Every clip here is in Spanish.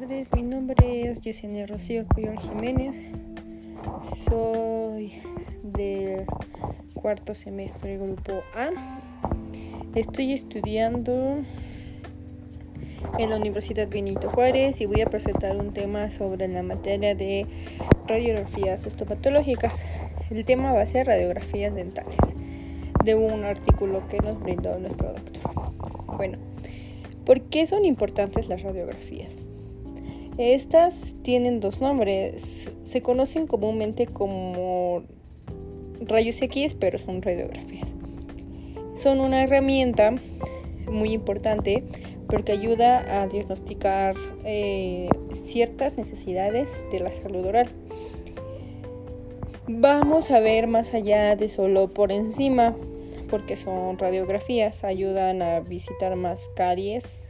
tardes, mi nombre es Yesenia Rocío Cuyol Jiménez. Soy del cuarto semestre grupo A. Estoy estudiando en la Universidad Benito Juárez y voy a presentar un tema sobre la materia de radiografías estomatológicas. El tema va a ser radiografías dentales de un artículo que nos brindó nuestro doctor. Bueno, ¿por qué son importantes las radiografías? Estas tienen dos nombres. Se conocen comúnmente como rayos X, pero son radiografías. Son una herramienta muy importante porque ayuda a diagnosticar eh, ciertas necesidades de la salud oral. Vamos a ver más allá de solo por encima, porque son radiografías, ayudan a visitar más caries,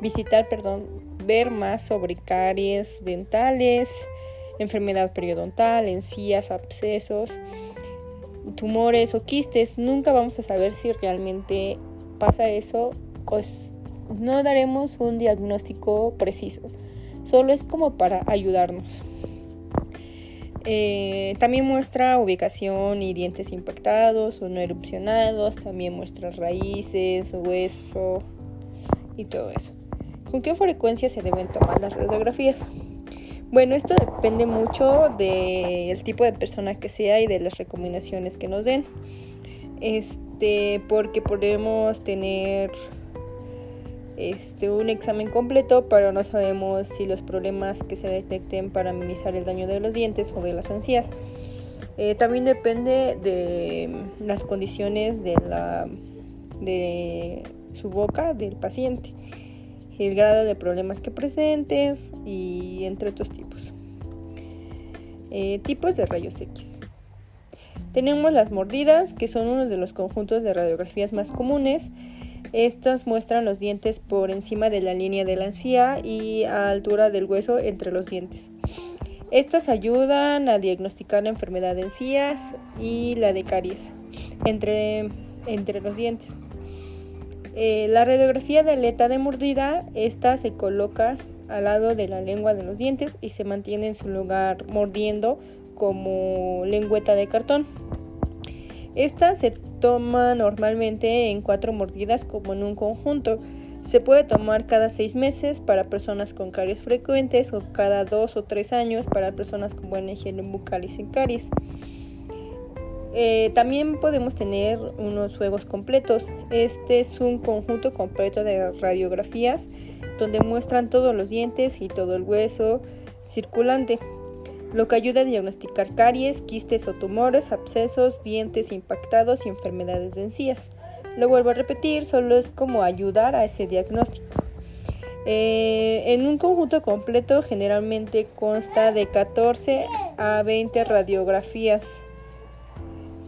visitar, perdón, ver más sobre caries dentales, enfermedad periodontal, encías, abscesos, tumores o quistes. Nunca vamos a saber si realmente pasa eso o no daremos un diagnóstico preciso. Solo es como para ayudarnos. Eh, también muestra ubicación y dientes impactados o no erupcionados. También muestra raíces, hueso y todo eso. ¿Con qué frecuencia se deben tomar las radiografías? Bueno, esto depende mucho del tipo de persona que sea y de las recomendaciones que nos den. Este, porque podemos tener este, un examen completo, pero no sabemos si los problemas que se detecten para minimizar el daño de los dientes o de las encías. Eh, también depende de las condiciones de, la, de su boca del paciente el grado de problemas que presentes y entre otros tipos. Eh, tipos de rayos X. Tenemos las mordidas, que son uno de los conjuntos de radiografías más comunes. Estas muestran los dientes por encima de la línea de la encía y a altura del hueso entre los dientes. Estas ayudan a diagnosticar la enfermedad de encías y la de caries entre, entre los dientes. Eh, la radiografía de aleta de mordida, esta se coloca al lado de la lengua de los dientes y se mantiene en su lugar mordiendo como lengüeta de cartón. Esta se toma normalmente en cuatro mordidas como en un conjunto. Se puede tomar cada seis meses para personas con caries frecuentes o cada dos o tres años para personas con buena higiene bucal y sin caries. Eh, también podemos tener unos juegos completos. Este es un conjunto completo de radiografías donde muestran todos los dientes y todo el hueso circulante, lo que ayuda a diagnosticar caries, quistes o tumores, abscesos, dientes impactados y enfermedades de encías. Lo vuelvo a repetir, solo es como ayudar a ese diagnóstico. Eh, en un conjunto completo generalmente consta de 14 a 20 radiografías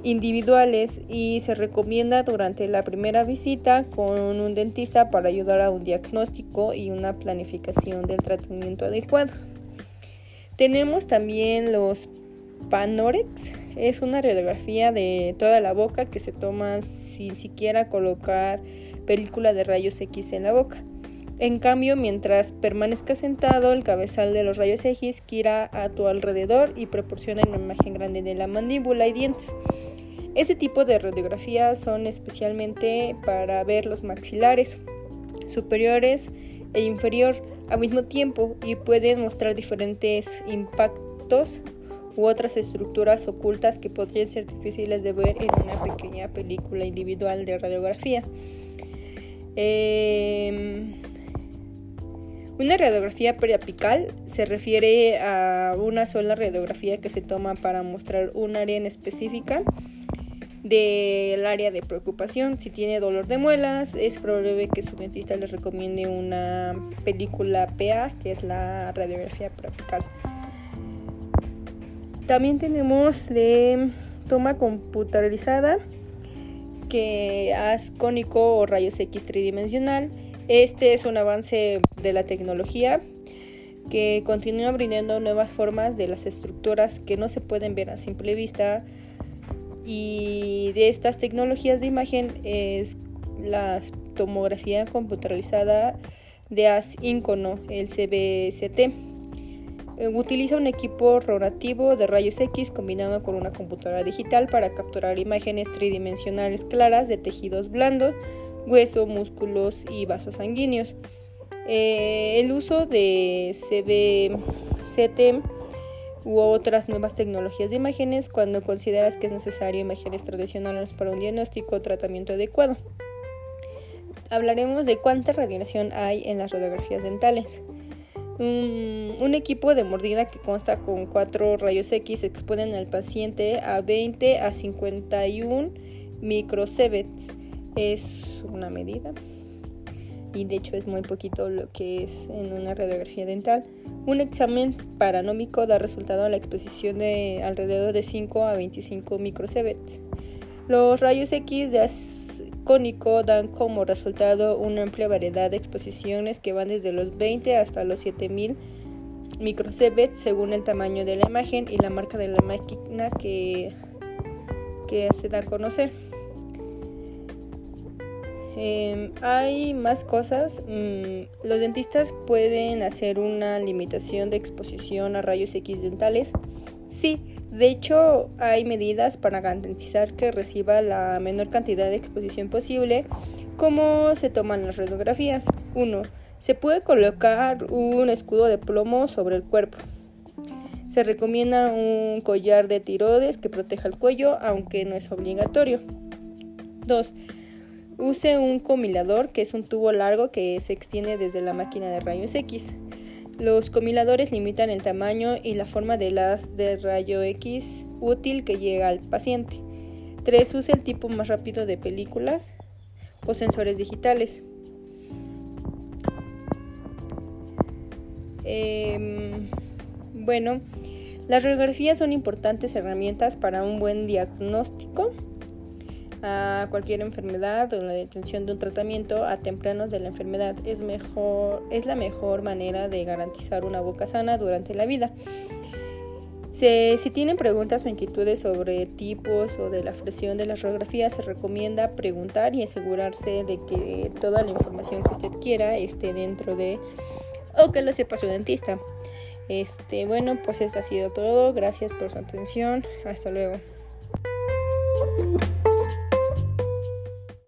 individuales y se recomienda durante la primera visita con un dentista para ayudar a un diagnóstico y una planificación del tratamiento adecuado. Tenemos también los Panorex, es una radiografía de toda la boca que se toma sin siquiera colocar película de rayos X en la boca. En cambio, mientras permanezca sentado, el cabezal de los rayos X gira a tu alrededor y proporciona una imagen grande de la mandíbula y dientes. Este tipo de radiografías son especialmente para ver los maxilares superiores e inferior al mismo tiempo y pueden mostrar diferentes impactos u otras estructuras ocultas que podrían ser difíciles de ver en una pequeña película individual de radiografía. Em, una radiografía periapical se refiere a una sola radiografía que se toma para mostrar un área en específica del área de preocupación. Si tiene dolor de muelas, es probable que su dentista le recomiende una película PA, que es la radiografía preapical. También tenemos de toma computarizada, que haz cónico o rayos X tridimensional. Este es un avance de la tecnología que continúa brindando nuevas formas de las estructuras que no se pueden ver a simple vista y de estas tecnologías de imagen es la tomografía computarizada de asíncono, el CBCT. Eh, utiliza un equipo rotativo de rayos X combinado con una computadora digital para capturar imágenes tridimensionales claras de tejidos blandos, hueso, músculos y vasos sanguíneos. Eh, el uso de CBCT u otras nuevas tecnologías de imágenes cuando consideras que es necesario imágenes tradicionales para un diagnóstico o tratamiento adecuado. Hablaremos de cuánta radiación hay en las radiografías dentales. Un, equipo de mordida que consta con cuatro rayos X exponen al paciente a 20 a 51 microsieverts. Es una medida y de hecho es muy poquito lo que es en una radiografía dental. Un examen paranómico da resultado a la exposición de alrededor de 5 a 25 microsieverts. Los rayos X de cónico dan como resultado una amplia variedad de exposiciones que van desde los 20 hasta los 7000 microsieverts según el tamaño de la imagen y la marca de la máquina que, que se da a conocer. Em, hay más cosas. Mm, los dentistas pueden hacer una limitación de exposición a rayos X dentales. Sí, de hecho hay medidas para garantizar que reciba la menor cantidad de exposición posible. ¿Cómo se toman las radiografías? 1. Se puede colocar un escudo de plomo sobre el cuerpo. Se recomienda un collar de tiroides que proteja el cuello, aunque no es obligatorio. 2 Use un comilador, que es un tubo largo que se extiende desde la máquina de rayos X. Los comiladores limitan el tamaño y la forma de las de rayo X útil que llega al paciente. 3. Use el tipo más rápido de películas o sensores digitales. Em, bueno, las radiografías son importantes herramientas para un buen diagnóstico a cualquier enfermedad o la detención de un tratamiento a tempranos de la enfermedad es, mejor, es la mejor manera de garantizar una boca sana durante la vida. Si, tienen preguntas o inquietudes sobre tipos o de la fracción de las radiografías, se recomienda preguntar y asegurarse de que toda la información que usted quiera esté dentro de o que lo sepa su dentista. Este, bueno, pues eso ha sido todo. Gracias por su atención. Hasta luego.